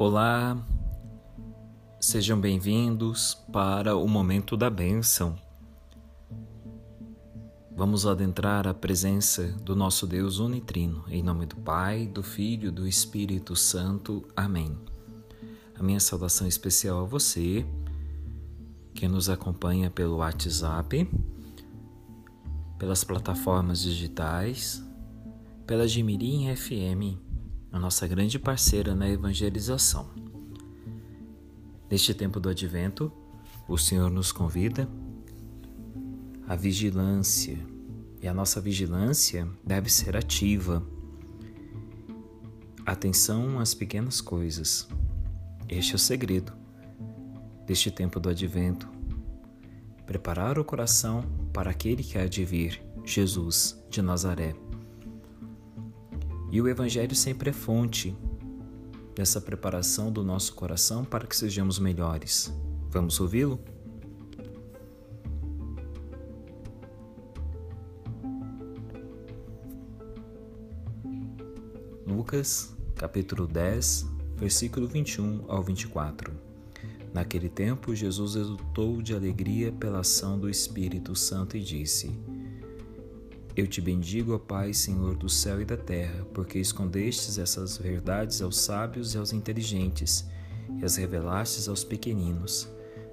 Olá, sejam bem-vindos para o momento da bênção. Vamos adentrar a presença do nosso Deus unitrino, em nome do Pai, do Filho e do Espírito Santo. Amém. A minha saudação especial a você que nos acompanha pelo WhatsApp, pelas plataformas digitais, pela Gimirim FM a nossa grande parceira na evangelização. Neste tempo do advento, o Senhor nos convida à vigilância, e a nossa vigilância deve ser ativa. Atenção às pequenas coisas. Este é o segredo deste tempo do advento. Preparar o coração para aquele que há de vir, Jesus de Nazaré. E o Evangelho sempre é fonte dessa preparação do nosso coração para que sejamos melhores. Vamos ouvi-lo? Lucas, capítulo 10, versículo 21 ao 24. Naquele tempo, Jesus exultou de alegria pela ação do Espírito Santo e disse: eu te bendigo, ó Pai, Senhor do céu e da terra, porque escondestes essas verdades aos sábios e aos inteligentes e as revelastes aos pequeninos.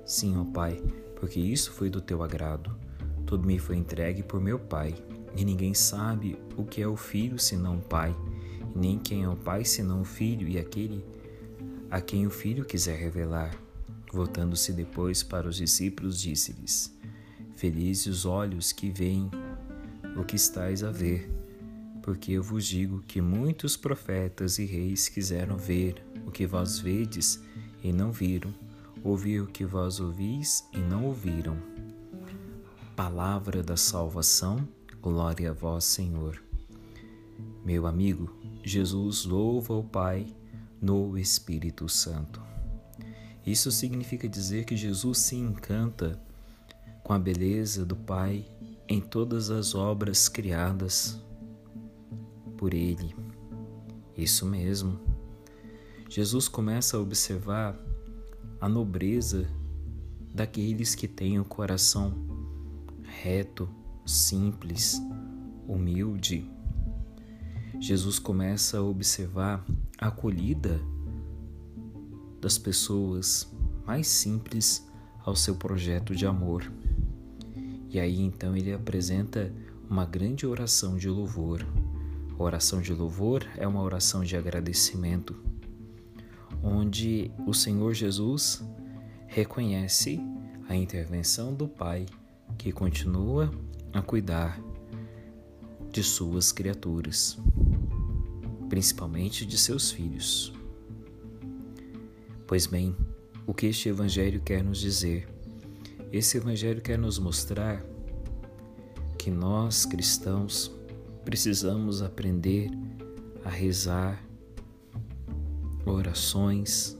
Sim, ó Pai, porque isso foi do teu agrado. Tudo me foi entregue por meu Pai, e ninguém sabe o que é o filho senão o Pai, e nem quem é o Pai senão o filho e aquele a quem o filho quiser revelar. Voltando-se depois para os discípulos, disse-lhes: Felizes os olhos que veem o que estáis a ver, porque eu vos digo que muitos profetas e reis quiseram ver o que vós vedes e não viram, ouvir o que vós ouvis e não ouviram. Palavra da salvação, glória a vós, Senhor. Meu amigo, Jesus louva o Pai no Espírito Santo. Isso significa dizer que Jesus se encanta com a beleza do Pai em todas as obras criadas por Ele. Isso mesmo. Jesus começa a observar a nobreza daqueles que têm o coração reto, simples, humilde. Jesus começa a observar a acolhida das pessoas mais simples ao seu projeto de amor. E aí então ele apresenta uma grande oração de louvor. Oração de louvor é uma oração de agradecimento, onde o Senhor Jesus reconhece a intervenção do Pai que continua a cuidar de suas criaturas, principalmente de seus filhos. Pois bem, o que este Evangelho quer nos dizer? Esse Evangelho quer nos mostrar que nós cristãos precisamos aprender a rezar orações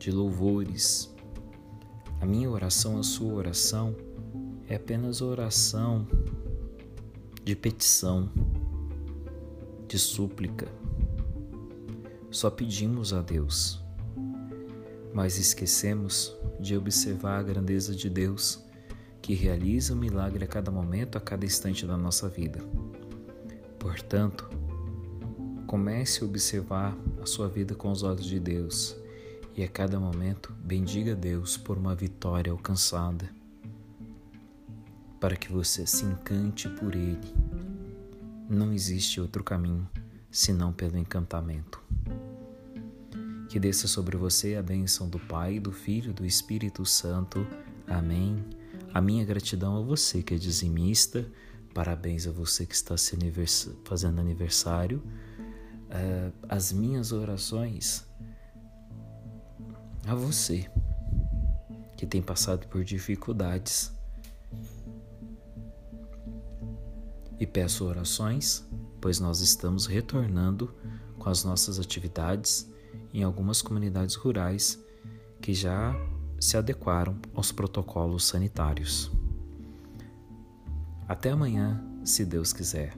de louvores. A minha oração, a sua oração, é apenas oração de petição, de súplica. Só pedimos a Deus mas esquecemos de observar a grandeza de Deus que realiza um milagre a cada momento, a cada instante da nossa vida. Portanto, comece a observar a sua vida com os olhos de Deus e a cada momento bendiga Deus por uma vitória alcançada, para que você se encante por Ele. Não existe outro caminho senão pelo encantamento. Que desça sobre você a bênção do Pai, do Filho e do Espírito Santo. Amém. A minha gratidão a você que é dizimista. Parabéns a você que está se anivers fazendo aniversário. Uh, as minhas orações a você que tem passado por dificuldades. E peço orações, pois nós estamos retornando com as nossas atividades em algumas comunidades rurais que já se adequaram aos protocolos sanitários. Até amanhã, se Deus quiser.